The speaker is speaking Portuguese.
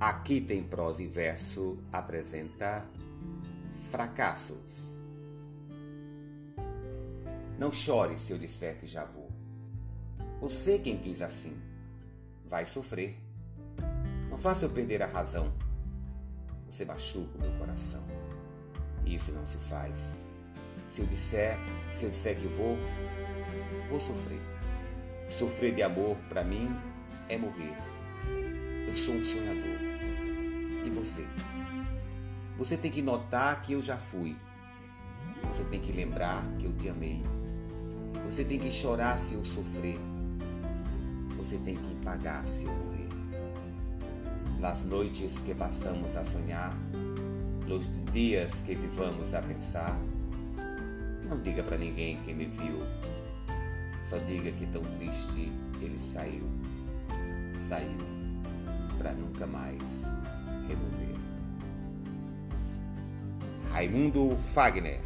Aqui tem prosa e verso apresenta fracassos. Não chore se eu disser que já vou. Você quem quis assim vai sofrer. Não faça eu perder a razão. Você machuca o meu coração. Isso não se faz. Se eu disser, se eu disser que vou, vou sofrer. Sofrer de amor para mim é morrer. Eu sou um sonhador. Você? Você tem que notar que eu já fui. Você tem que lembrar que eu te amei. Você tem que chorar se eu sofrer. Você tem que pagar se eu morrer. Nas noites que passamos a sonhar, nos dias que vivamos a pensar, não diga para ninguém quem me viu. Só diga que tão triste ele saiu. Saiu para nunca mais revolver. Raimundo Fagner